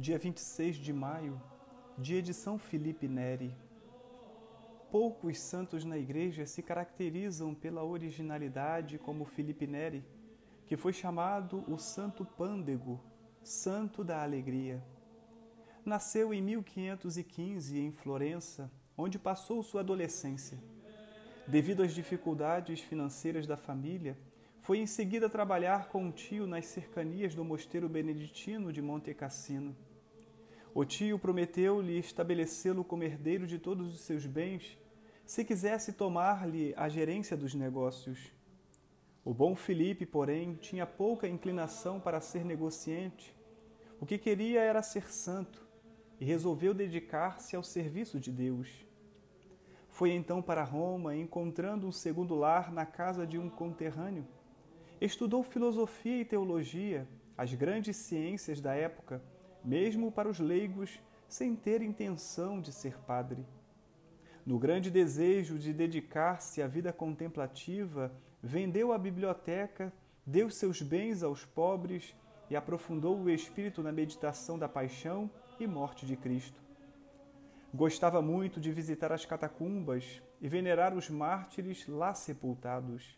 dia 26 de maio, dia de São Felipe Neri. Poucos santos na Igreja se caracterizam pela originalidade como Felipe Neri, que foi chamado o Santo Pândego, Santo da Alegria. Nasceu em 1515 em Florença, onde passou sua adolescência. Devido às dificuldades financeiras da família, foi em seguida trabalhar com um tio nas cercanias do mosteiro beneditino de Monte Cassino. O tio prometeu-lhe estabelecê-lo como herdeiro de todos os seus bens, se quisesse tomar-lhe a gerência dos negócios. O bom Felipe, porém, tinha pouca inclinação para ser negociante. O que queria era ser santo e resolveu dedicar-se ao serviço de Deus. Foi então para Roma, encontrando um segundo lar na casa de um conterrâneo. Estudou filosofia e teologia, as grandes ciências da época, mesmo para os leigos, sem ter intenção de ser padre. No grande desejo de dedicar-se à vida contemplativa, vendeu a biblioteca, deu seus bens aos pobres e aprofundou o espírito na meditação da paixão e morte de Cristo. Gostava muito de visitar as catacumbas e venerar os mártires lá sepultados.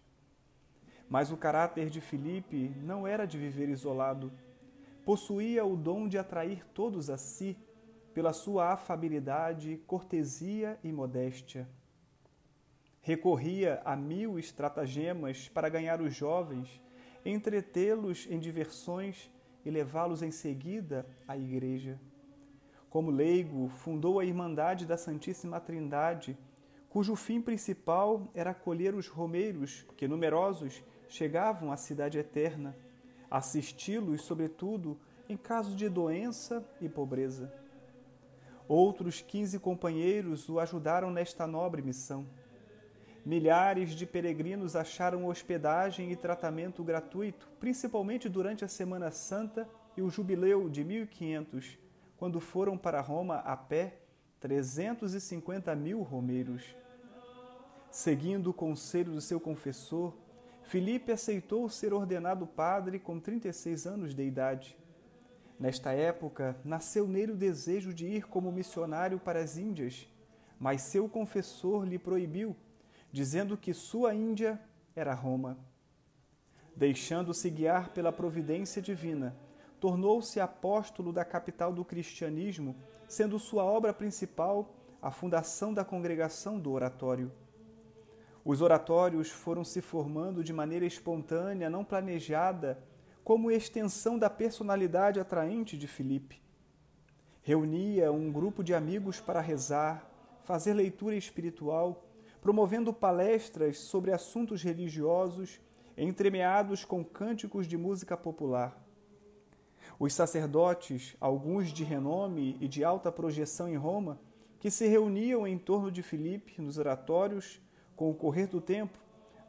Mas o caráter de Filipe não era de viver isolado. Possuía o dom de atrair todos a si pela sua afabilidade, cortesia e modéstia. Recorria a mil estratagemas para ganhar os jovens, entretê-los em diversões e levá-los em seguida à igreja. Como leigo, fundou a Irmandade da Santíssima Trindade, cujo fim principal era acolher os romeiros que, numerosos, chegavam à cidade eterna, assisti-los, sobretudo, em caso de doença e pobreza. Outros quinze companheiros o ajudaram nesta nobre missão. Milhares de peregrinos acharam hospedagem e tratamento gratuito, principalmente durante a Semana Santa e o Jubileu de 1500, quando foram para Roma a pé 350 mil romeiros. Seguindo o conselho do seu confessor, Filipe aceitou ser ordenado padre com 36 anos de idade. Nesta época, nasceu nele o desejo de ir como missionário para as Índias, mas seu confessor lhe proibiu, dizendo que sua Índia era Roma. Deixando-se guiar pela providência divina, tornou-se apóstolo da capital do cristianismo, sendo sua obra principal a fundação da congregação do oratório. Os oratórios foram se formando de maneira espontânea, não planejada, como extensão da personalidade atraente de Filipe. Reunia um grupo de amigos para rezar, fazer leitura espiritual, promovendo palestras sobre assuntos religiosos, entremeados com cânticos de música popular. Os sacerdotes, alguns de renome e de alta projeção em Roma, que se reuniam em torno de Filipe nos oratórios, com o correr do tempo,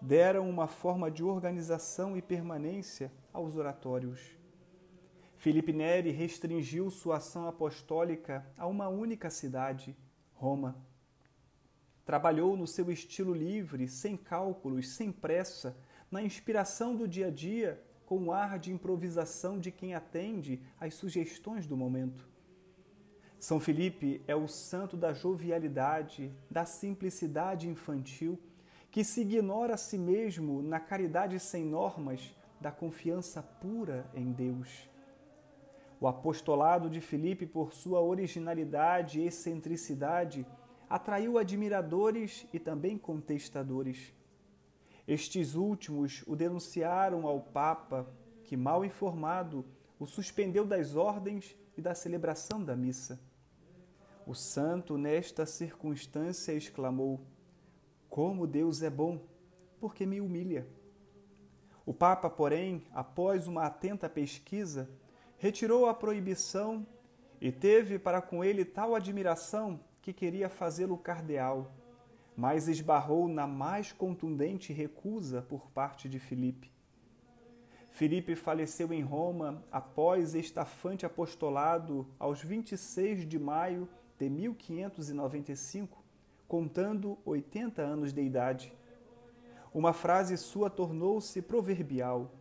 deram uma forma de organização e permanência aos oratórios. Filipe Neri restringiu sua ação apostólica a uma única cidade, Roma. Trabalhou no seu estilo livre, sem cálculos, sem pressa, na inspiração do dia a dia com um ar de improvisação de quem atende às sugestões do momento. São Felipe é o santo da jovialidade, da simplicidade infantil, que se ignora a si mesmo na caridade sem normas, da confiança pura em Deus. O apostolado de Filipe, por sua originalidade e excentricidade, atraiu admiradores e também contestadores. Estes últimos o denunciaram ao Papa, que, mal informado, o suspendeu das ordens e da celebração da missa. O santo, nesta circunstância, exclamou: Como Deus é bom, porque me humilha. O Papa, porém, após uma atenta pesquisa, retirou a proibição e teve para com ele tal admiração que queria fazê-lo cardeal mas esbarrou na mais contundente recusa por parte de Filipe. Filipe faleceu em Roma após estafante apostolado aos 26 de maio de 1595, contando 80 anos de idade. Uma frase sua tornou-se proverbial: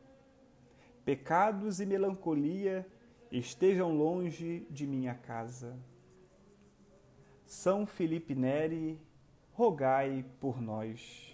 Pecados e melancolia estejam longe de minha casa. São Felipe Neri, rogai por nós.